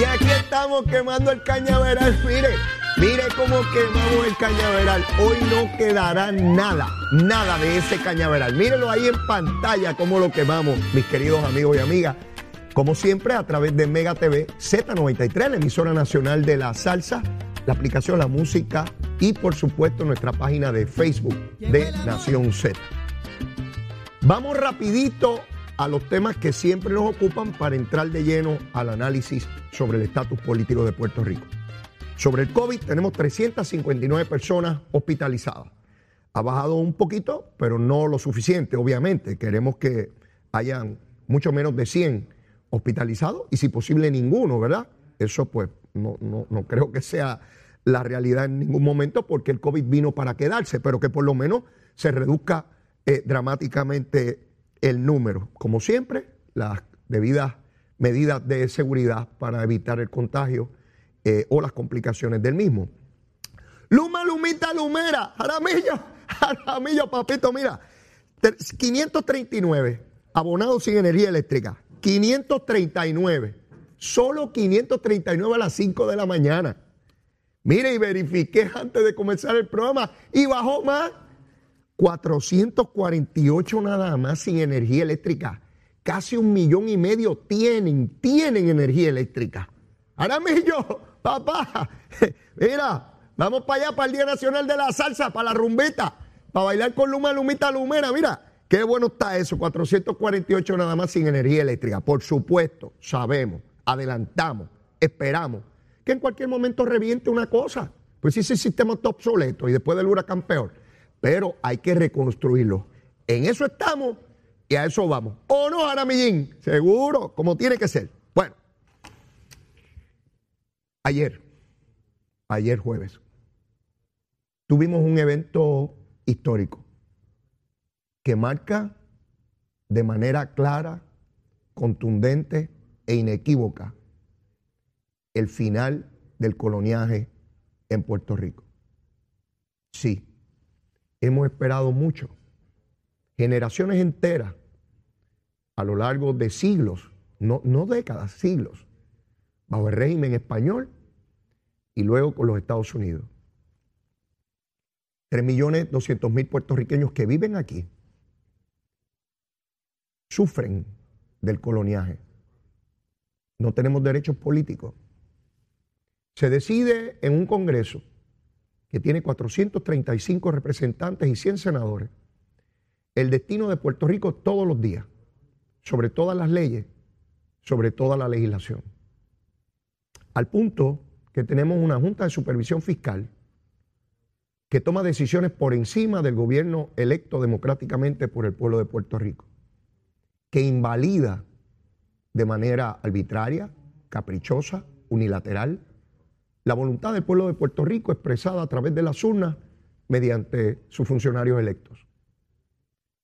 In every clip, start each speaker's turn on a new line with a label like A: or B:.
A: Y aquí estamos quemando el cañaveral. Mire, mire cómo quemamos el cañaveral. Hoy no quedará nada, nada de ese cañaveral. Mírenlo ahí en pantalla cómo lo quemamos, mis queridos amigos y amigas. Como siempre, a través de Mega TV, Z93, la emisora nacional de la salsa, la aplicación La Música y, por supuesto, nuestra página de Facebook de Nación Z. Vamos rapidito a los temas que siempre nos ocupan para entrar de lleno al análisis sobre el estatus político de Puerto Rico. Sobre el COVID tenemos 359 personas hospitalizadas. Ha bajado un poquito, pero no lo suficiente, obviamente. Queremos que hayan mucho menos de 100 hospitalizados y si posible ninguno, ¿verdad? Eso pues no, no creo que sea la realidad en ningún momento porque el COVID vino para quedarse, pero que por lo menos se reduzca eh, dramáticamente el número. Como siempre, las debidas medidas de seguridad para evitar el contagio eh, o las complicaciones del mismo. Luma, Lumita, Lumera, Jaramillo, Jaramillo, papito, mira, 539 abonados sin energía eléctrica, 539, solo 539 a las 5 de la mañana. Mire, y verifiqué antes de comenzar el programa y bajó más. 448 nada más sin energía eléctrica. Casi un millón y medio tienen, tienen energía eléctrica. Aramillo, papá, mira, vamos para allá, para el Día Nacional de la Salsa, para la rumbita, para bailar con Luma, Lumita, Lumera. Mira, qué bueno está eso, 448 nada más sin energía eléctrica. Por supuesto, sabemos, adelantamos, esperamos que en cualquier momento reviente una cosa. Pues si ese sistema está obsoleto y después del huracán peor pero hay que reconstruirlo. En eso estamos y a eso vamos. ¿O no, Aramillín? Seguro, como tiene que ser. Bueno, ayer, ayer jueves, tuvimos un evento histórico que marca de manera clara, contundente e inequívoca el final del coloniaje en Puerto Rico. Sí, hemos esperado mucho. Generaciones enteras a lo largo de siglos, no, no décadas, siglos, bajo el régimen español y luego con los Estados Unidos. 3.200.000 puertorriqueños que viven aquí sufren del coloniaje. No tenemos derechos políticos. Se decide en un Congreso que tiene 435 representantes y 100 senadores, el destino de Puerto Rico todos los días, sobre todas las leyes, sobre toda la legislación. Al punto que tenemos una Junta de Supervisión Fiscal que toma decisiones por encima del gobierno electo democráticamente por el pueblo de Puerto Rico, que invalida de manera arbitraria, caprichosa, unilateral, la voluntad del pueblo de Puerto Rico expresada a través de las urnas mediante sus funcionarios electos.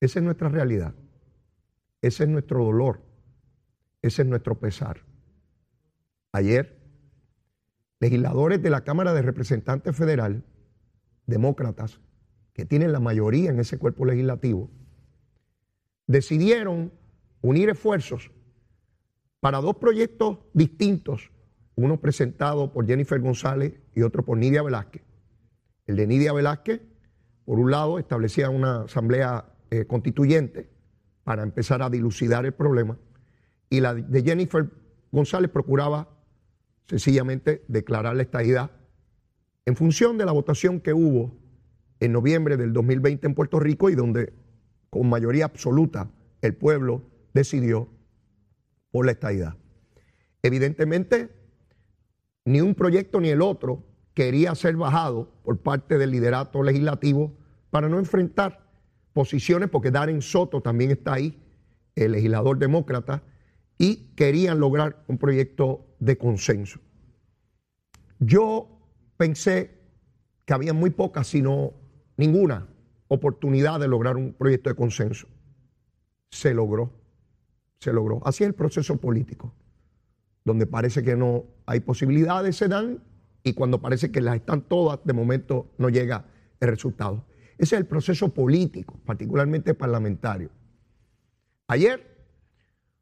A: Esa es nuestra realidad. Ese es nuestro dolor. Ese es nuestro pesar. Ayer, legisladores de la Cámara de Representantes Federal, demócratas, que tienen la mayoría en ese cuerpo legislativo, decidieron unir esfuerzos para dos proyectos distintos uno presentado por Jennifer González y otro por Nidia Velázquez. El de Nidia Velázquez, por un lado, establecía una asamblea eh, constituyente para empezar a dilucidar el problema, y la de Jennifer González procuraba sencillamente declarar la estadidad en función de la votación que hubo en noviembre del 2020 en Puerto Rico y donde con mayoría absoluta el pueblo decidió por la estadidad. Evidentemente, ni un proyecto ni el otro quería ser bajado por parte del liderato legislativo para no enfrentar posiciones, porque Darren Soto también está ahí, el legislador demócrata, y querían lograr un proyecto de consenso. Yo pensé que había muy pocas, sino ninguna oportunidad de lograr un proyecto de consenso. Se logró, se logró. Así es el proceso político donde parece que no hay posibilidades, se dan, y cuando parece que las están todas, de momento no llega el resultado. Ese es el proceso político, particularmente parlamentario. Ayer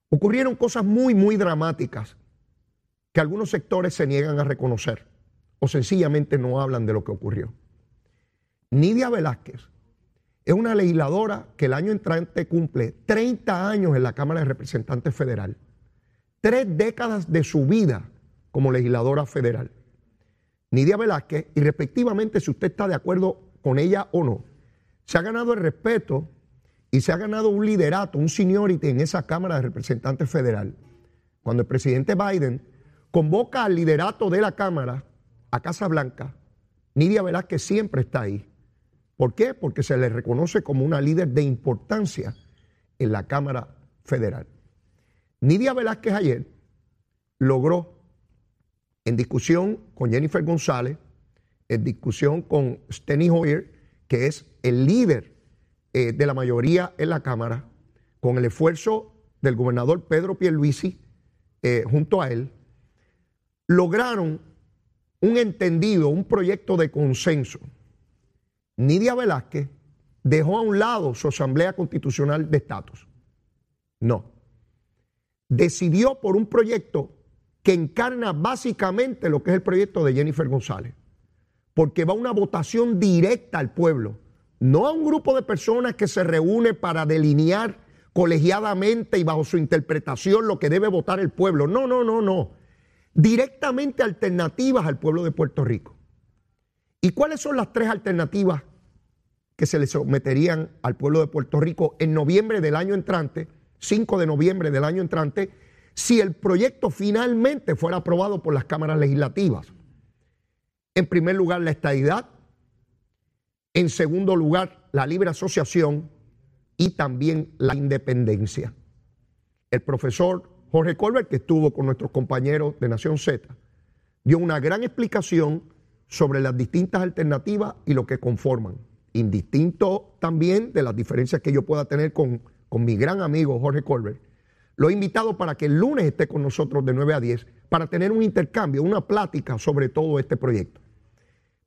A: ocurrieron cosas muy, muy dramáticas que algunos sectores se niegan a reconocer o sencillamente no hablan de lo que ocurrió. Nidia Velázquez es una legisladora que el año entrante cumple 30 años en la Cámara de Representantes Federal, tres décadas de su vida como legisladora federal. Nidia Velázquez, y respectivamente si usted está de acuerdo con ella o no, se ha ganado el respeto y se ha ganado un liderato, un seniority en esa Cámara de Representantes Federal. Cuando el presidente Biden convoca al liderato de la Cámara a Casa Blanca, Nidia Velázquez siempre está ahí. ¿Por qué? Porque se le reconoce como una líder de importancia en la Cámara Federal. Nidia Velázquez ayer logró, en discusión con Jennifer González, en discusión con Steny Hoyer, que es el líder eh, de la mayoría en la Cámara, con el esfuerzo del gobernador Pedro Pierluisi eh, junto a él, lograron un entendido, un proyecto de consenso Nidia Velázquez dejó a un lado su Asamblea Constitucional de Estatus. No. Decidió por un proyecto que encarna básicamente lo que es el proyecto de Jennifer González. Porque va a una votación directa al pueblo, no a un grupo de personas que se reúne para delinear colegiadamente y bajo su interpretación lo que debe votar el pueblo. No, no, no, no. Directamente alternativas al pueblo de Puerto Rico. ¿Y cuáles son las tres alternativas que se le someterían al pueblo de Puerto Rico en noviembre del año entrante, 5 de noviembre del año entrante, si el proyecto finalmente fuera aprobado por las cámaras legislativas? En primer lugar, la estadidad. En segundo lugar, la libre asociación y también la independencia. El profesor Jorge Colbert, que estuvo con nuestros compañeros de Nación Z, dio una gran explicación sobre las distintas alternativas y lo que conforman, indistinto también de las diferencias que yo pueda tener con, con mi gran amigo Jorge Colbert. Lo he invitado para que el lunes esté con nosotros de 9 a 10 para tener un intercambio, una plática sobre todo este proyecto.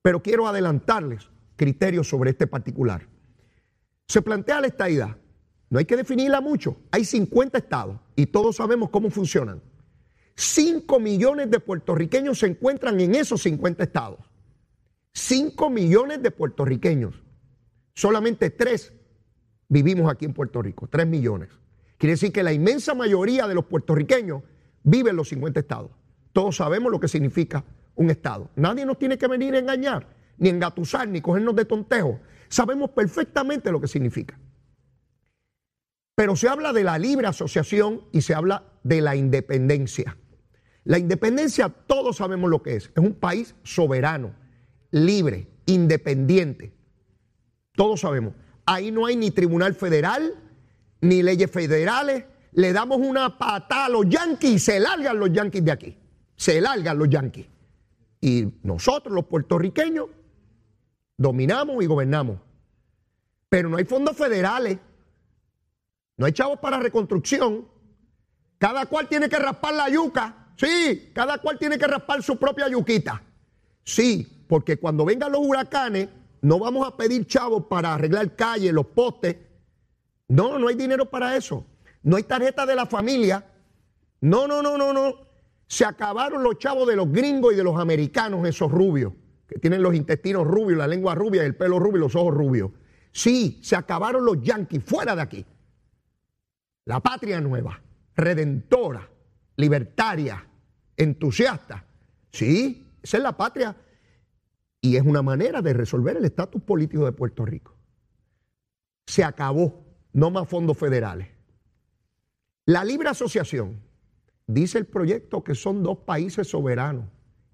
A: Pero quiero adelantarles criterios sobre este particular. Se plantea la estadidad. No hay que definirla mucho. Hay 50 estados y todos sabemos cómo funcionan. 5 millones de puertorriqueños se encuentran en esos 50 estados. 5 millones de puertorriqueños. Solamente 3 vivimos aquí en Puerto Rico, 3 millones. Quiere decir que la inmensa mayoría de los puertorriqueños viven en los 50 estados. Todos sabemos lo que significa un estado. Nadie nos tiene que venir a engañar, ni engatusar, ni cogernos de tontejo. Sabemos perfectamente lo que significa. Pero se habla de la libre asociación y se habla de la independencia. La independencia todos sabemos lo que es. Es un país soberano, libre, independiente. Todos sabemos. Ahí no hay ni tribunal federal, ni leyes federales. Le damos una patada a los yanquis se largan los yanquis de aquí. Se largan los yanquis. Y nosotros, los puertorriqueños, dominamos y gobernamos. Pero no hay fondos federales. No hay chavos para reconstrucción. Cada cual tiene que raspar la yuca Sí, cada cual tiene que raspar su propia yuquita. Sí, porque cuando vengan los huracanes, no vamos a pedir chavos para arreglar calles, los postes. No, no hay dinero para eso. No hay tarjeta de la familia. No, no, no, no, no. Se acabaron los chavos de los gringos y de los americanos, esos rubios, que tienen los intestinos rubios, la lengua rubia, el pelo rubio y los ojos rubios. Sí, se acabaron los yanquis, fuera de aquí. La patria nueva, redentora, libertaria, entusiasta. Sí, esa es la patria. Y es una manera de resolver el estatus político de Puerto Rico. Se acabó, no más fondos federales. La libre asociación, dice el proyecto que son dos países soberanos.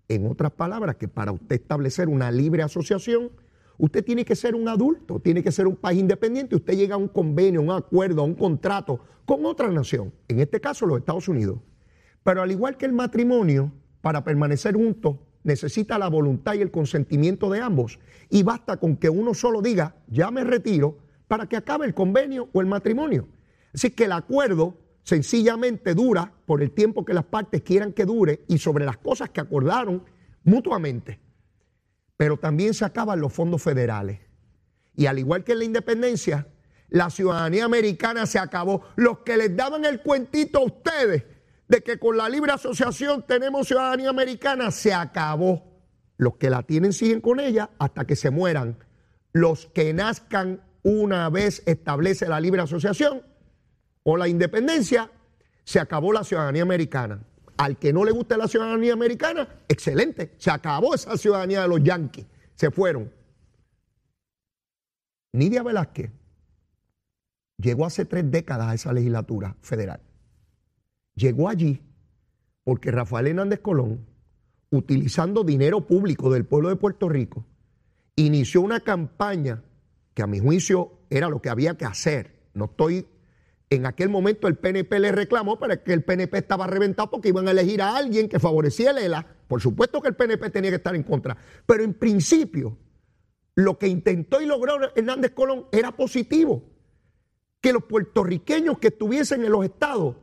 A: En otras palabras, que para usted establecer una libre asociación, usted tiene que ser un adulto, tiene que ser un país independiente. Usted llega a un convenio, un acuerdo, a un contrato con otra nación, en este caso los Estados Unidos. Pero al igual que el matrimonio, para permanecer juntos, necesita la voluntad y el consentimiento de ambos. Y basta con que uno solo diga, ya me retiro, para que acabe el convenio o el matrimonio. Así que el acuerdo sencillamente dura por el tiempo que las partes quieran que dure y sobre las cosas que acordaron mutuamente. Pero también se acaban los fondos federales. Y al igual que en la independencia, la ciudadanía americana se acabó. Los que les daban el cuentito a ustedes de que con la libre asociación tenemos ciudadanía americana, se acabó. Los que la tienen siguen con ella hasta que se mueran. Los que nazcan una vez establece la libre asociación o la independencia, se acabó la ciudadanía americana. Al que no le guste la ciudadanía americana, excelente, se acabó esa ciudadanía de los yanquis, se fueron. Nidia Velázquez llegó hace tres décadas a esa legislatura federal. Llegó allí porque Rafael Hernández Colón, utilizando dinero público del pueblo de Puerto Rico, inició una campaña que a mi juicio era lo que había que hacer. No estoy, en aquel momento el PNP le reclamó, pero que el PNP estaba reventado porque iban a elegir a alguien que favorecía el ELA. Por supuesto que el PNP tenía que estar en contra, pero en principio lo que intentó y logró Hernández Colón era positivo. Que los puertorriqueños que estuviesen en los estados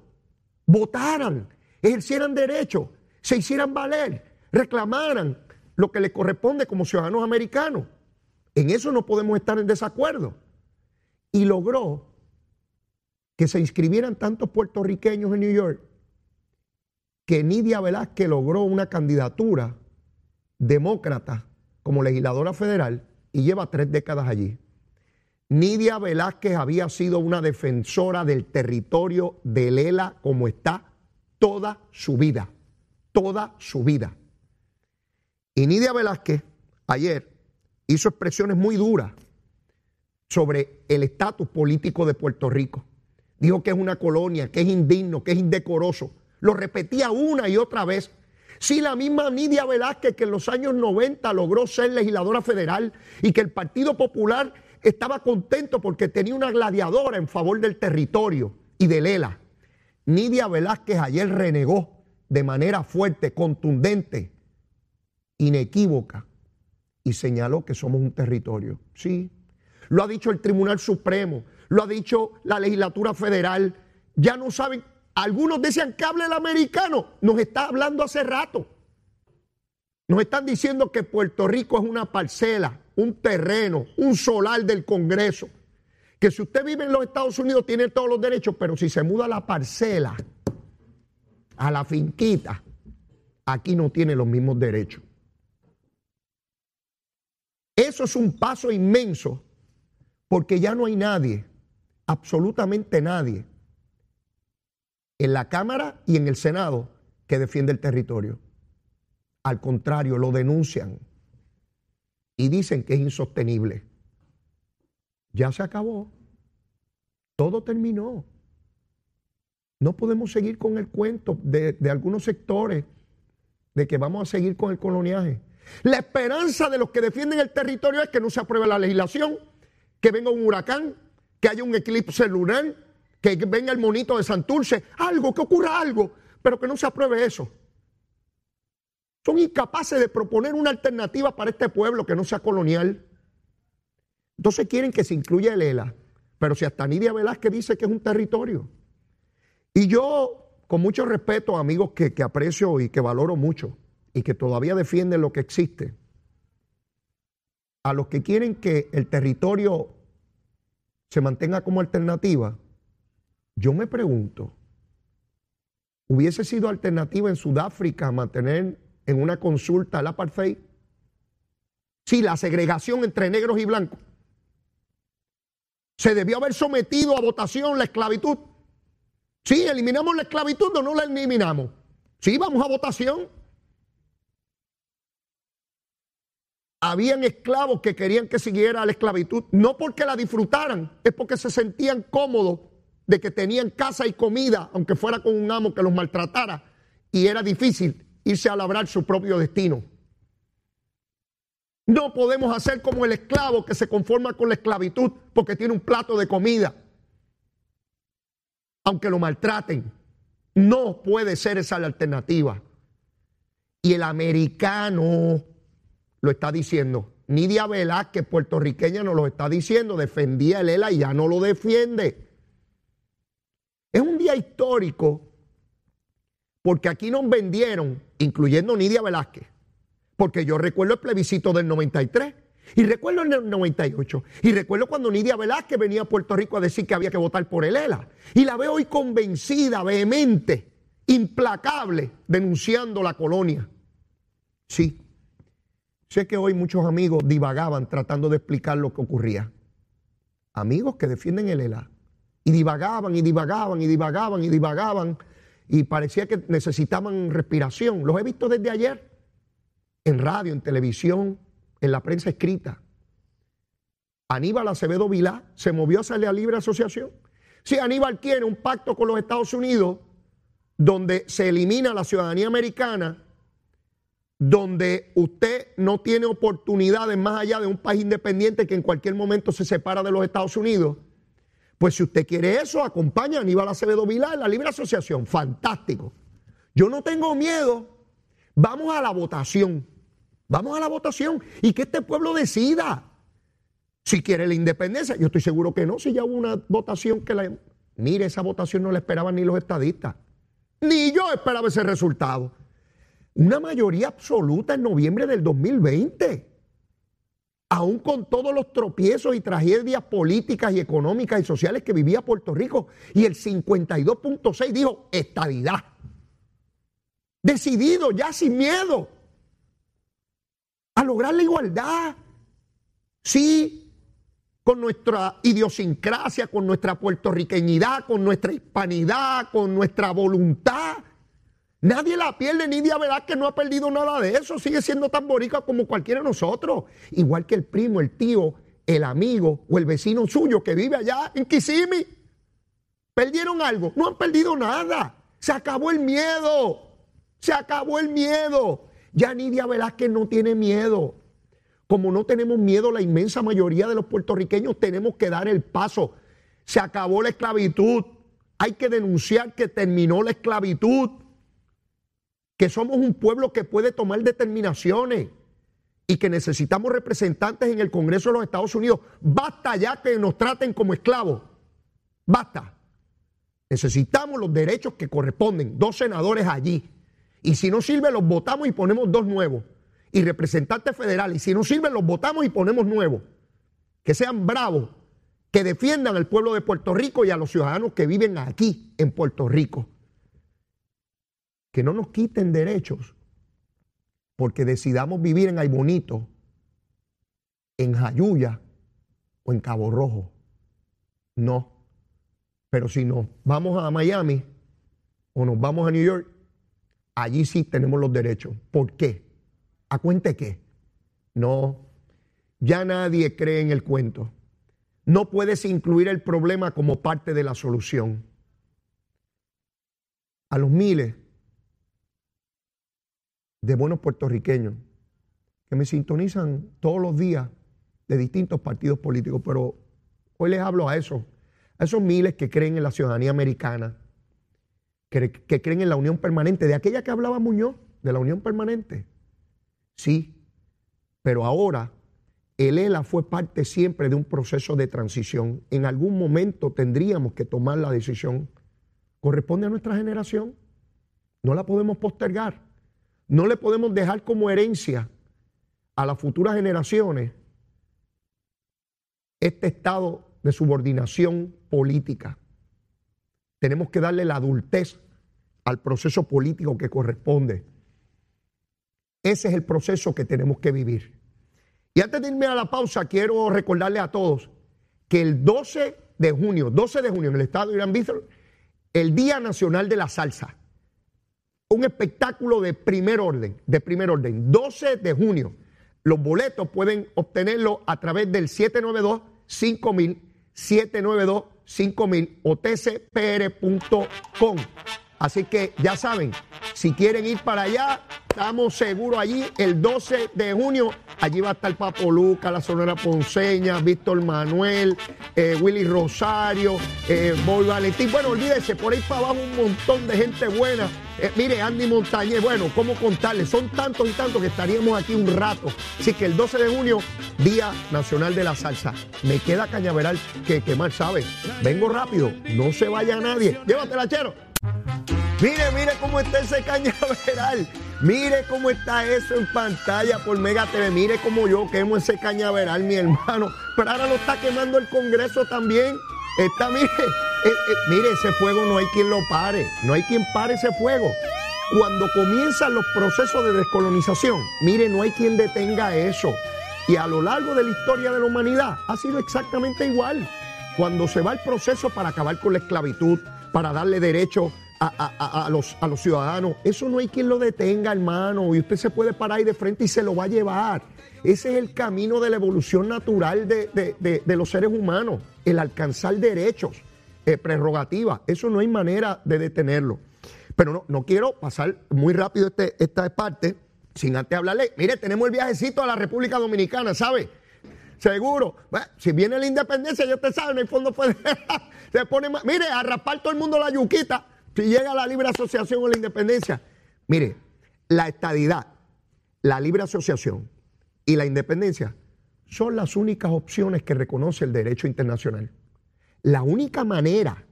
A: votaran, ejercieran derechos, se hicieran valer, reclamaran lo que les corresponde como ciudadanos americanos. En eso no podemos estar en desacuerdo. Y logró que se inscribieran tantos puertorriqueños en New York que Nidia Velázquez logró una candidatura demócrata como legisladora federal y lleva tres décadas allí. Nidia Velázquez había sido una defensora del territorio de Lela como está toda su vida, toda su vida. Y Nidia Velázquez ayer hizo expresiones muy duras sobre el estatus político de Puerto Rico. Dijo que es una colonia, que es indigno, que es indecoroso. Lo repetía una y otra vez. Si la misma Nidia Velázquez que en los años 90 logró ser legisladora federal y que el Partido Popular estaba contento porque tenía una gladiadora en favor del territorio y de Lela. Nidia Velázquez ayer renegó de manera fuerte, contundente, inequívoca y señaló que somos un territorio. Sí, lo ha dicho el Tribunal Supremo, lo ha dicho la legislatura federal. Ya no saben, algunos decían que hable el americano, nos está hablando hace rato. Nos están diciendo que Puerto Rico es una parcela, un terreno, un solar del Congreso. Que si usted vive en los Estados Unidos tiene todos los derechos, pero si se muda a la parcela, a la finquita, aquí no tiene los mismos derechos. Eso es un paso inmenso porque ya no hay nadie, absolutamente nadie, en la Cámara y en el Senado que defiende el territorio. Al contrario, lo denuncian y dicen que es insostenible. Ya se acabó. Todo terminó. No podemos seguir con el cuento de, de algunos sectores de que vamos a seguir con el coloniaje. La esperanza de los que defienden el territorio es que no se apruebe la legislación, que venga un huracán, que haya un eclipse lunar, que venga el monito de Santurce, algo, que ocurra algo, pero que no se apruebe eso. Son incapaces de proponer una alternativa para este pueblo que no sea colonial. Entonces quieren que se incluya el ELA, pero si hasta Nidia Velázquez dice que es un territorio. Y yo, con mucho respeto, amigos que, que aprecio y que valoro mucho, y que todavía defienden lo que existe, a los que quieren que el territorio se mantenga como alternativa, yo me pregunto, ¿hubiese sido alternativa en Sudáfrica mantener en una consulta la apartheid? Sí, la segregación entre negros y blancos. ¿Se debió haber sometido a votación la esclavitud? Sí, eliminamos la esclavitud o no la eliminamos. Sí, vamos a votación. habían esclavos que querían que siguiera la esclavitud, no porque la disfrutaran, es porque se sentían cómodos de que tenían casa y comida, aunque fuera con un amo que los maltratara, y era difícil irse a labrar su propio destino. No podemos hacer como el esclavo que se conforma con la esclavitud porque tiene un plato de comida, aunque lo maltraten. No puede ser esa la alternativa. Y el americano lo está diciendo. Nidia Velázquez, puertorriqueña, nos lo está diciendo. Defendía el ELA y ya no lo defiende. Es un día histórico porque aquí nos vendieron, incluyendo Nidia Velázquez, porque yo recuerdo el plebiscito del 93 y recuerdo el 98 y recuerdo cuando Nidia Velázquez venía a Puerto Rico a decir que había que votar por el ELA y la veo hoy convencida, vehemente implacable denunciando la colonia. Sí, sé que hoy muchos amigos divagaban tratando de explicar lo que ocurría. Amigos que defienden el ELA. Y divagaban y divagaban y divagaban y divagaban y parecía que necesitaban respiración. Los he visto desde ayer en radio, en televisión, en la prensa escrita. Aníbal Acevedo Vilá se movió hacia la libre asociación. Si Aníbal quiere un pacto con los Estados Unidos donde se elimina la ciudadanía americana, donde usted no tiene oportunidades más allá de un país independiente que en cualquier momento se separa de los Estados Unidos, pues si usted quiere eso, acompaña a Aníbal Acevedo Vilá en la libre asociación. Fantástico. Yo no tengo miedo. Vamos a la votación. Vamos a la votación y que este pueblo decida si quiere la independencia. Yo estoy seguro que no, si ya hubo una votación que la... Mire, esa votación no la esperaban ni los estadistas. Ni yo esperaba ese resultado. Una mayoría absoluta en noviembre del 2020. Aún con todos los tropiezos y tragedias políticas y económicas y sociales que vivía Puerto Rico. Y el 52.6 dijo estadidad. Decidido, ya sin miedo a lograr la igualdad. Sí, con nuestra idiosincrasia, con nuestra puertorriqueñidad, con nuestra hispanidad, con nuestra voluntad. Nadie la pierde, Nidia que no ha perdido nada de eso, sigue siendo tan borica como cualquiera de nosotros. Igual que el primo, el tío, el amigo o el vecino suyo que vive allá en Kissimmee. ¿Perdieron algo? No han perdido nada. Se acabó el miedo. Se acabó el miedo. Ya Nidia Velázquez no tiene miedo. Como no tenemos miedo la inmensa mayoría de los puertorriqueños, tenemos que dar el paso. Se acabó la esclavitud. Hay que denunciar que terminó la esclavitud. Que somos un pueblo que puede tomar determinaciones y que necesitamos representantes en el Congreso de los Estados Unidos. Basta ya que nos traten como esclavos. Basta. Necesitamos los derechos que corresponden. Dos senadores allí y si no sirve, los votamos y ponemos dos nuevos. Y representantes federales. Y si no sirven, los votamos y ponemos nuevos. Que sean bravos, que defiendan al pueblo de Puerto Rico y a los ciudadanos que viven aquí en Puerto Rico. Que no nos quiten derechos porque decidamos vivir en Aybonito, en Jayuya o en Cabo Rojo. No. Pero si nos vamos a Miami o nos vamos a New York, allí sí tenemos los derechos. ¿Por qué? ¿A cuente qué? No, ya nadie cree en el cuento. No puedes incluir el problema como parte de la solución. A los miles de buenos puertorriqueños que me sintonizan todos los días de distintos partidos políticos, pero hoy les hablo a esos, a esos miles que creen en la ciudadanía americana, que, creen en la unión permanente, de aquella que hablaba Muñoz, de la unión permanente. Sí, pero ahora el ELA fue parte siempre de un proceso de transición. En algún momento tendríamos que tomar la decisión. Corresponde a nuestra generación. No la podemos postergar. No le podemos dejar como herencia a las futuras generaciones este estado de subordinación política. Tenemos que darle la adultez al proceso político que corresponde. Ese es el proceso que tenemos que vivir. Y antes de irme a la pausa, quiero recordarle a todos que el 12 de junio, 12 de junio en el estado de Irán Bithor, el Día Nacional de la Salsa, un espectáculo de primer orden, de primer orden, 12 de junio. Los boletos pueden obtenerlo a través del 792 5000 792 5000 o tcpr.com. Así que ya saben, si quieren ir para allá, estamos seguros allí el 12 de junio. Allí va a estar Papo Luca, la Sonora Ponceña, Víctor Manuel, eh, Willy Rosario, eh, Boy Valentín. Bueno, olvídense, por ahí para abajo un montón de gente buena. Eh, mire, Andy Montañez, bueno, ¿cómo contarles? Son tantos y tantos que estaríamos aquí un rato. Así que el 12 de junio, Día Nacional de la Salsa. Me queda cañaveral que, que mal sabe. Vengo rápido, no se vaya nadie. Llévatela, chero. Mire, mire cómo está ese cañaveral. Mire cómo está eso en pantalla por Mega TV. Mire cómo yo quemo ese cañaveral, mi hermano. Pero ahora lo está quemando el Congreso también. Está, mire, eh, mire, ese fuego no hay quien lo pare, no hay quien pare ese fuego. Cuando comienzan los procesos de descolonización, mire, no hay quien detenga eso. Y a lo largo de la historia de la humanidad ha sido exactamente igual. Cuando se va el proceso para acabar con la esclavitud, para darle derecho a, los, a los ciudadanos, eso no hay quien lo detenga, hermano. Y usted se puede parar ahí de frente y se lo va a llevar. Ese es el camino de la evolución natural de, los seres humanos, el alcanzar derechos, eh, prerrogativas. Eso no hay manera de detenerlo. Pero no, no quiero pasar muy rápido este, esta parte sin antes hablarle. Mire, tenemos el viajecito a la República Dominicana, ¿sabe? Seguro. si viene la independencia, ya usted sabe, no hay fondo. Se pone más. Mire, a rapar todo el mundo la yuquita. Si llega la libre asociación o la independencia. Mire, la estadidad, la libre asociación y la independencia son las únicas opciones que reconoce el derecho internacional. La única manera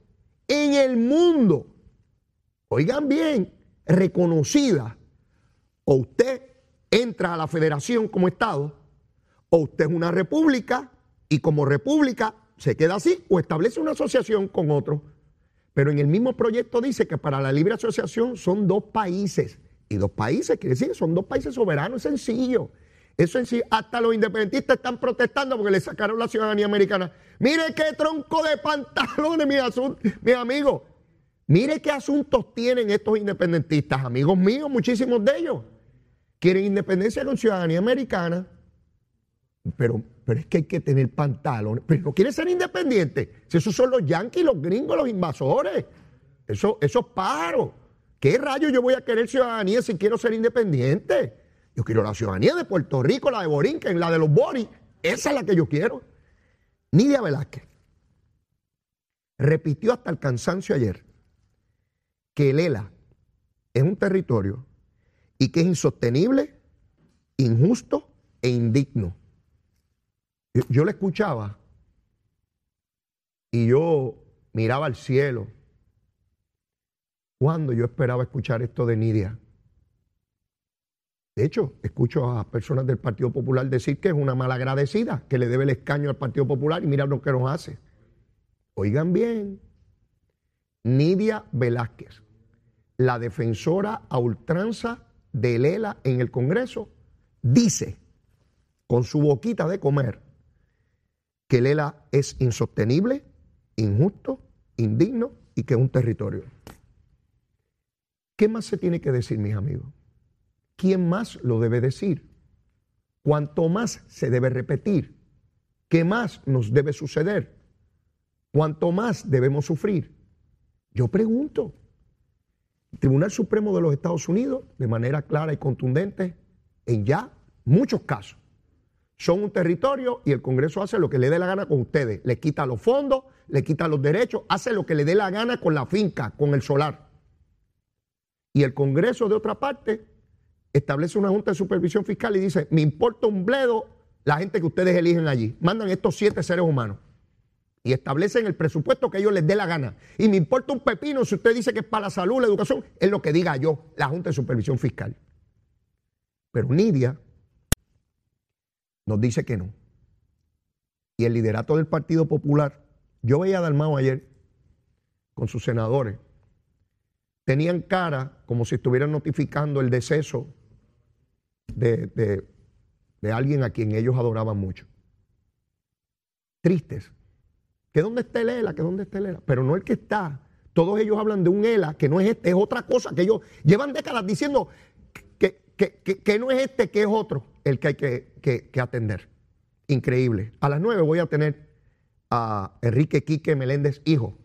A: en el mundo oigan bien, reconocida, o usted entra a la federación como Estado, o usted es una república y como república se queda así, o establece una asociación con otro. Pero en el mismo proyecto dice que para la libre asociación son dos países. Y dos países quiere decir son dos países soberanos, es sencillo. Es sencillo. Hasta los independentistas están protestando porque le sacaron la ciudadanía americana. Mire qué tronco de pantalones, mi, mi amigo. Mire qué asuntos tienen estos independentistas, amigos míos, muchísimos de ellos. Quieren independencia con ciudadanía americana, pero, pero es que hay que tener pantalones. Pero no quieren ser independientes. Si esos son los yanquis, los gringos, los invasores. Eso, esos paros. ¿Qué rayos yo voy a querer ciudadanía si quiero ser independiente? Yo quiero la ciudadanía de Puerto Rico, la de Borinquen, la de los Boris. Esa es la que yo quiero. Nidia Velázquez repitió hasta el cansancio ayer que el es un territorio y que es insostenible, injusto e indigno. Yo, le escuchaba y yo miraba al cielo cuando yo esperaba escuchar esto de Nidia. De hecho, escucho a personas del Partido Popular decir que es una malagradecida, que le debe el escaño al Partido Popular y mira lo que nos hace. Oigan bien, Nidia Velázquez la defensora a ultranza de Lela en el Congreso, dice con su boquita de comer que Lela es insostenible, injusto, indigno y que es un territorio. ¿Qué más se tiene que decir, mis amigos? ¿Quién más lo debe decir? ¿Cuánto más se debe repetir? ¿Qué más nos debe suceder? ¿Cuánto más debemos sufrir? Yo pregunto, el Tribunal Supremo de los Estados Unidos, de manera clara y contundente, en ya muchos casos, son un territorio y el Congreso hace lo que le dé la gana con ustedes. Le quita los fondos, le quita los derechos, hace lo que le dé la gana con la finca, con el solar. Y el Congreso, de otra parte, establece una junta de supervisión fiscal y dice, me importa un bledo la gente que ustedes eligen allí. Mandan estos siete seres humanos y establecen el presupuesto que ellos les dé la gana. Y me importa un pepino si usted dice que es para la salud, la educación, es lo que diga yo, la Junta de Supervisión Fiscal. Pero Nidia nos dice que no. Y el liderato del Partido Popular, yo veía a Dalmao ayer con sus senadores, tenían cara como si estuvieran notificando el deceso de, de alguien a quien ellos adoraban mucho. Tristes que dónde está el ELA, que dónde está el ELA, pero no el que está. Todos ellos hablan de un ELA que no es este, es otra cosa, que ellos llevan décadas diciendo que, que, no es este, que es otro, el que hay que, atender. Increíble. A las nueve voy a tener a Enrique Quique Meléndez, hijo,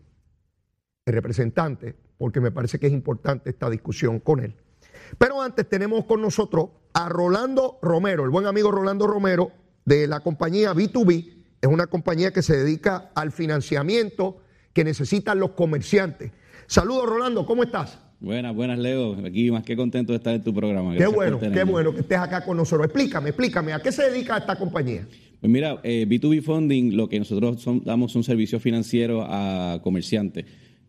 A: el representante, porque me parece que es importante esta discusión con él. Pero antes tenemos con nosotros a Rolando Romero, el buen amigo Rolando Romero de la compañía B2B es una compañía que se dedica al financiamiento que necesitan los comerciantes. Saludos, Rolando, ¿cómo estás?
B: Buenas, buenas, Leo. Aquí más que contento de estar en tu programa.
A: qué bueno, qué bueno que estés acá con nosotros. Explícame, explícame, ¿a qué se dedica esta compañía?
B: Pues mira, B2B eh, Funding, lo que nosotros damos un servicio financiero a comerciantes.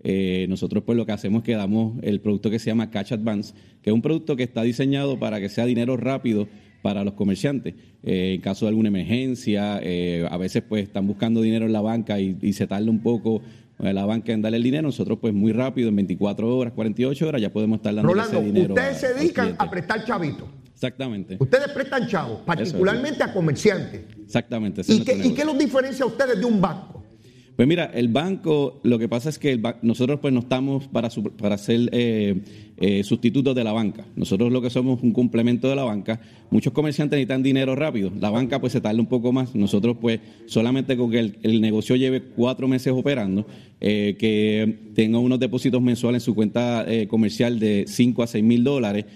B: Eh, nosotros pues lo que hacemos es que damos el producto que se llama Cash Advance, que es un producto que está diseñado para que sea dinero rápido para los comerciantes. Eh, en caso de alguna emergencia, eh, a veces pues están buscando dinero en la banca y, se tarda un poco la banca en darle el dinero, nosotros pues muy rápido, en 24 horas, 48 horas, ya podemos estar dando
A: Rolando,
B: ese dinero.
A: ustedes
B: a-
A: se dedican a prestar chavitos.
B: Exactamente,
A: Ustedes prestan chavos, particularmente a comerciantes.
B: exactamente.
A: ¿Y qué, ¿Y qué los diferencia a ustedes de un banco?
B: Pues mira, el banco, lo que pasa es que el nosotros pues no estamos para, su- para ser eh, eh, sustitutos de la banca. Nosotros lo que somos un complemento de la banca. Muchos comerciantes necesitan dinero rápido. La banca pues se tarda un poco más. Nosotros pues solamente con que el, negocio lleve cuatro meses operando, eh, que tenga unos depósitos mensuales en su cuenta eh, comercial de 5 a 6 mil dólares,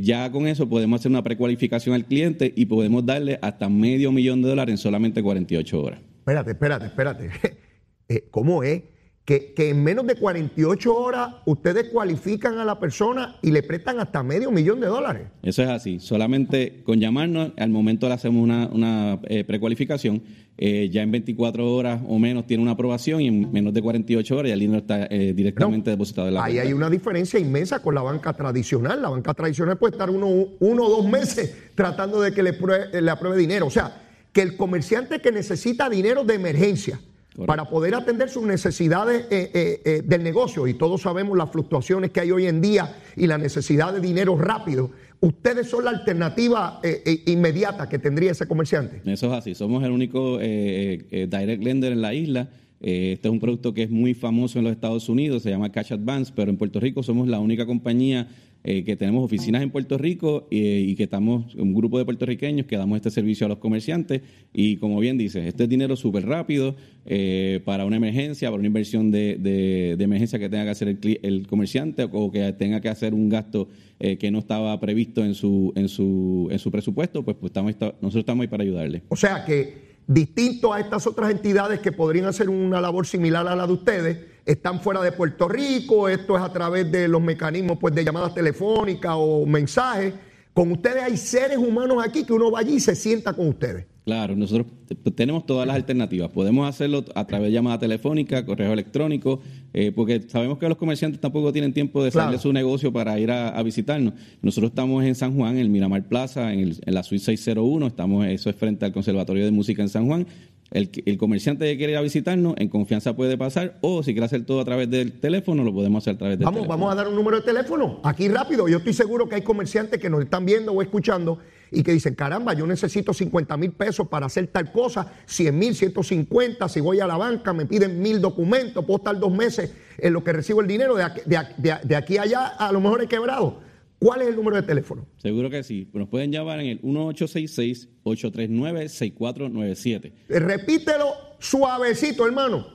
B: ya con eso podemos hacer una precualificación al cliente y podemos darle hasta medio millón de dólares en solamente 48 horas.
A: Espérate, espérate, espérate. ¿Cómo es? Que, que en menos de 48 horas ustedes cualifican a la persona y le prestan hasta medio millón de dólares.
B: Eso es así. Solamente con llamarnos, al momento le hacemos una, una eh, precualificación. eh, ya en 24 horas o menos tiene una aprobación y en menos de 48 horas ya el dinero está eh, directamente depositado en la
A: Ahí
B: cuenta.
A: hay una diferencia inmensa con la banca tradicional. La banca tradicional puede estar uno, uno o dos meses tratando de que le, le apruebe dinero. O sea, que el comerciante que necesita dinero de emergencia
B: Correcto.
A: para poder atender sus necesidades eh, eh, eh, del negocio, y todos sabemos las fluctuaciones que hay hoy en día y la necesidad de dinero rápido, ustedes son la alternativa inmediata que tendría ese comerciante.
B: Eso es así. Somos el único direct lender en la isla. Este es un producto que es muy famoso en los Estados Unidos, se llama Cash Advance, pero en Puerto Rico somos la única compañía eh, que tenemos oficinas en Puerto Rico eh, y que estamos, un grupo de puertorriqueños que damos este servicio a los comerciantes. Y como bien dices, este es dinero súper rápido eh, para una emergencia, para una inversión de, de- de emergencia que tenga que hacer el, el comerciante o que tenga que hacer un gasto eh, que no estaba previsto en su, en su, en su presupuesto, pues, pues estamos, nosotros estamos ahí para ayudarle.
A: O sea que, distinto a estas otras entidades que podrían hacer una labor similar a la de ustedes, están fuera de Puerto Rico, esto es a través de los mecanismos pues, de llamadas telefónicas o mensajes. Con ustedes hay seres humanos aquí que uno va allí y se sienta con ustedes.
B: Claro, nosotros tenemos todas las alternativas. Podemos hacerlo a través de llamada telefónica, correo electrónico, eh, porque sabemos que los comerciantes tampoco tienen tiempo de salir
A: Claro.
B: de su negocio para ir a, a visitarnos. Nosotros estamos en San Juan, en el Miramar Plaza, en, el- en la suite 601, estamos, eso es frente al Conservatorio de Música en San Juan. El comerciante que quiere ir a visitarnos, en confianza puede pasar, o si quiere hacer todo a través del teléfono, lo podemos hacer a través del
A: Vamos,
B: teléfono.
A: vamos a dar un número de teléfono. Aquí rápido. Yo estoy seguro que hay comerciantes que nos están viendo o escuchando y que dicen, caramba, yo necesito 50 mil pesos para hacer tal cosa, 100 mil, 150, si voy a la banca me piden mil documentos, puedo estar dos meses en lo que recibo el dinero, de aquí, de de- de aquí a allá a lo mejor he quebrado. ¿Cuál es el número de teléfono?
B: Seguro que sí. Nos pueden llamar en el 1866-839-6497.
A: Eh, Repítelo suavecito, hermano.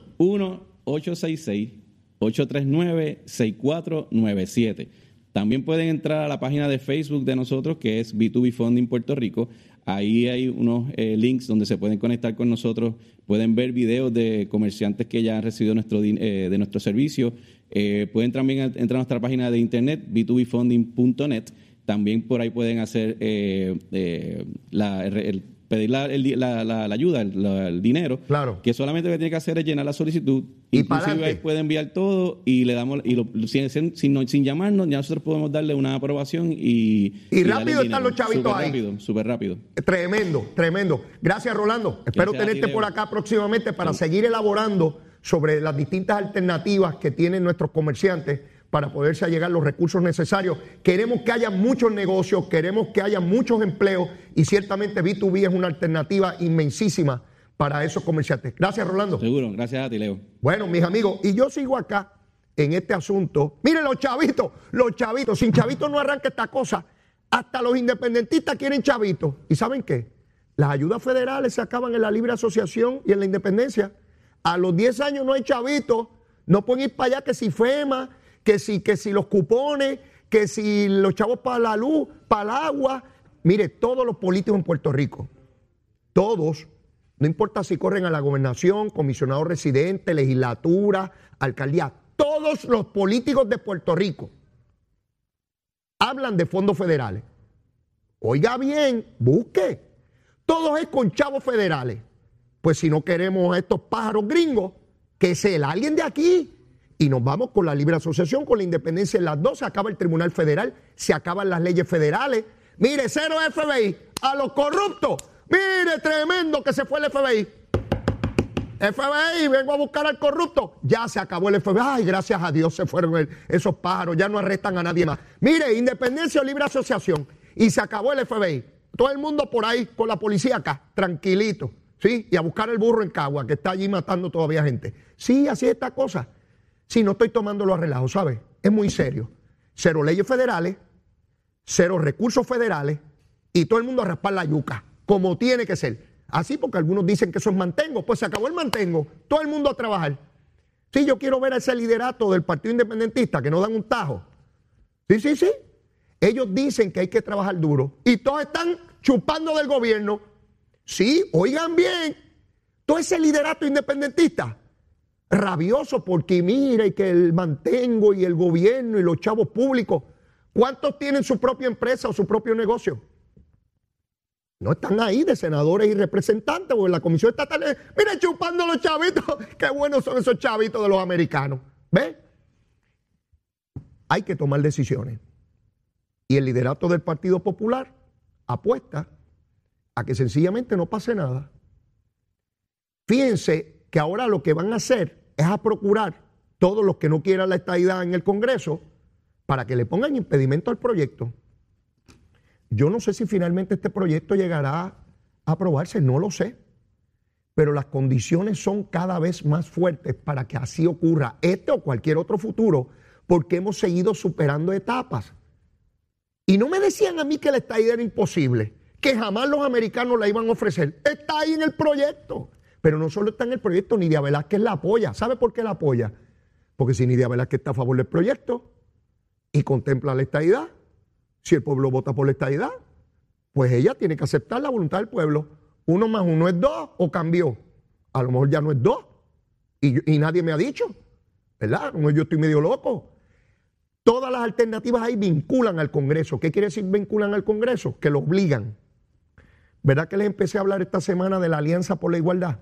B: 1-866-839-6497. También pueden entrar a la página de Facebook de nosotros, que es B2B Funding Puerto Rico. Ahí hay unos eh, links donde se pueden conectar con nosotros. Pueden ver videos de comerciantes que ya han recibido nuestro, eh, de nuestro servicio. Eh, pueden también entrar a nuestra página de internet, b2bfunding.net. También por ahí pueden hacer la- el- pedir la, el- la- la- la ayuda, el, la- el dinero.
A: Claro.
B: Que solamente lo que tiene que hacer es llenar la solicitud.
A: Y
B: Inclusive ahí puede enviar todo y le damos y lo- sin, sin, sin- llamarnos ya nosotros podemos darle una aprobación y
A: Y rápido están los chavitos
B: Súper
A: ahí.
B: rápido súper rápido
A: Tremendo, tremendo. Gracias, Rolando. Espero
B: Gracias a ti,
A: tenerte por acá próximamente para seguir elaborando sobre las distintas alternativas que tienen nuestros comerciantes para poderse allegar los recursos necesarios. Queremos que haya muchos negocios, queremos que haya muchos empleos y ciertamente B2B es una alternativa inmensísima para esos comerciantes. Gracias, Rolando.
B: seguro gracias a ti Leo
A: Bueno, mis amigos, y yo sigo acá en este asunto. Miren los chavitos, los chavitos, sin chavitos no arranca esta cosa. Hasta los independentistas quieren chavitos. ¿Y saben qué? Las ayudas federales se acaban en la libre asociación y en la independencia. A los 10 años no hay chavitos. No pueden ir para allá que si FEMA, que si, que si los cupones, que si los chavos para la luz, para el agua. Mire, todos los políticos en Puerto Rico, todos, no importa si corren a la gobernación, comisionado residente, legislatura, alcaldía, todos los políticos de Puerto Rico hablan de fondos federales. Oiga bien, busque. Todos es con chavos federales. Pues si no queremos a estos pájaros gringos, que se alguien de aquí. Y nos vamos con la libre asociación, con la independencia en las dos, se acaba el Tribunal Federal, se acaban las leyes federales. Mire, cero FBI, a los corruptos. Mire, tremendo que se fue el FBI. FBI, vengo a buscar al corrupto. Ya se acabó el FBI. Ay, gracias a Dios se fueron esos pájaros. Ya no arrestan a nadie más. Mire, independencia o libre asociación. Y se acabó el FBI. Todo el mundo por ahí con la policía acá, tranquilito. ¿Sí? Y a buscar el burro en Cagua, que está allí matando todavía gente. Sí, así es esta cosa. Sí, no estoy tomándolo a relajo, ¿sabes? Es muy serio. Cero leyes federales, cero recursos federales y todo el mundo a raspar la yuca, como tiene que ser. Así porque algunos dicen que eso es mantengo. Pues se acabó el mantengo. Todo el mundo a trabajar. Sí, yo quiero ver a ese liderato del Partido Independentista que no dan un tajo. Sí, sí, sí. Ellos dicen que hay que trabajar duro y todos están chupando del gobierno. Sí, oigan bien. Todo ese liderato independentista rabioso porque mira y que el mantengo y el gobierno y los chavos públicos, ¿cuántos tienen su propia empresa o su propio negocio? No están ahí de senadores y representantes, porque la comisión estatal, mira, chupando los chavitos, qué buenos son esos chavitos de los americanos. ¿Ve? Hay que tomar decisiones. Y el liderato del Partido Popular apuesta a que sencillamente no pase nada. Fíjense que ahora lo que van a hacer es a procurar todos los que no quieran la estadidad en el Congreso para que le pongan impedimento al proyecto. Yo no sé si finalmente este proyecto llegará a aprobarse, no lo sé, pero las condiciones son cada vez más fuertes para que así ocurra, este o cualquier otro futuro, porque hemos seguido superando etapas. Y no me decían a mí que la estadía era imposible, que jamás los americanos la iban a ofrecer. Está ahí en el proyecto. Pero no solo está en el proyecto, Nidia Velázquez la apoya. ¿Sabe por qué la apoya? Porque si Nidia Velázquez está a favor del proyecto y contempla la estadidad, si el pueblo vota por la estadidad, pues ella tiene que aceptar la voluntad del pueblo. Uno más uno es dos o cambió. A lo mejor ya no es dos. Y, y nadie me ha dicho, ¿verdad? Como yo estoy medio loco. Todas las alternativas ahí vinculan al Congreso. ¿Qué quiere decir vinculan al Congreso? Que lo obligan. ¿Verdad que les empecé a hablar esta semana de la Alianza por la Igualdad?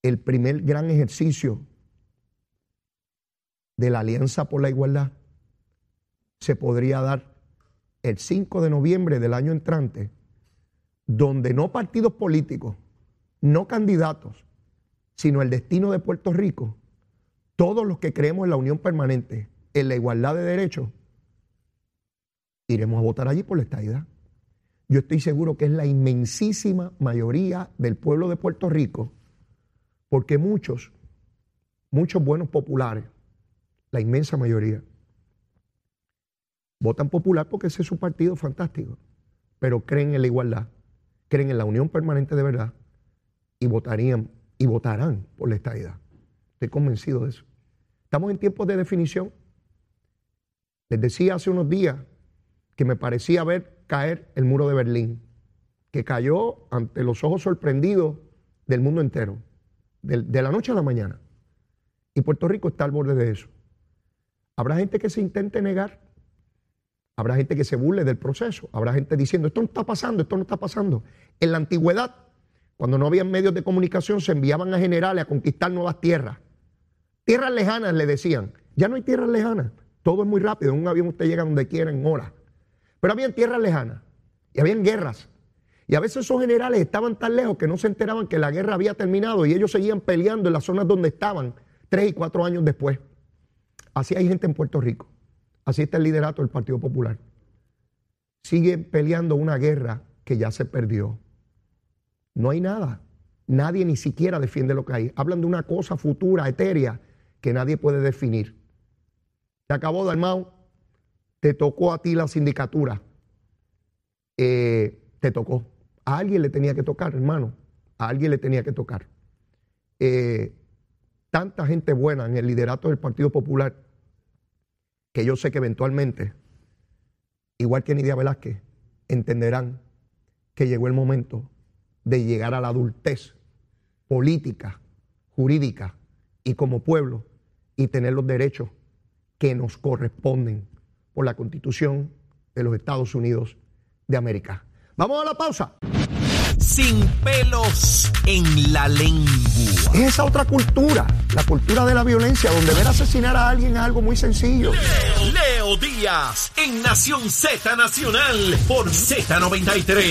A: El primer gran ejercicio de la Alianza por la Igualdad se podría dar el 5 de noviembre del año entrante, donde no partidos políticos, no candidatos, sino el destino de Puerto Rico todos los que creemos en la unión permanente, en la igualdad de derechos, iremos a votar allí por la estadidad. Yo estoy seguro que es la inmensísima mayoría del pueblo de Puerto Rico, porque muchos, muchos buenos populares, la inmensa mayoría, votan popular porque ese es su partido fantástico, pero creen en la igualdad, creen en la unión permanente de verdad y votarían y votarán por la estadidad. Estoy convencido de eso. Estamos en tiempos de definición. Les decía hace unos días que me parecía ver caer el muro de Berlín, que cayó ante los ojos sorprendidos del mundo entero, de, la noche a la mañana. Y Puerto Rico está al borde de eso. Habrá gente que se intente negar, habrá gente que se burle del proceso, habrá gente diciendo, esto no está pasando, esto no está pasando. En la antigüedad, cuando no había medios de comunicación, se enviaban a generales a conquistar nuevas tierras. Tierras lejanas le decían. Ya no hay tierras lejanas. Todo es muy rápido. En un avión usted llega donde quiera en horas. Pero habían tierras lejanas y habían guerras. Y a veces esos generales estaban tan lejos que no se enteraban que la guerra había terminado y ellos seguían peleando en las zonas donde estaban tres y cuatro años después. Así hay gente en Puerto Rico. Así está el liderato del Partido Popular. Siguen peleando una guerra que ya se perdió. No hay nada. Nadie ni siquiera defiende lo que hay. Hablan de una cosa futura, etérea, que nadie puede definir. Se acabó, Dalmau, te tocó a ti la sindicatura. Eh, te tocó. A alguien le tenía que tocar, hermano. A alguien le tenía que tocar. Eh, tanta gente buena en el liderato del Partido Popular que yo sé que eventualmente, igual que Nidia Velázquez, entenderán que llegó el momento de llegar a la adultez política, jurídica y como pueblo y tener los derechos que nos corresponden por la Constitución de los Estados Unidos de América. Vamos a la pausa.
C: Sin pelos en la lengua.
A: Es esa otra cultura, la cultura de la violencia, donde ver asesinar a alguien es algo muy sencillo.
C: Leo, Leo Díaz en Nación Z Nacional por Z93.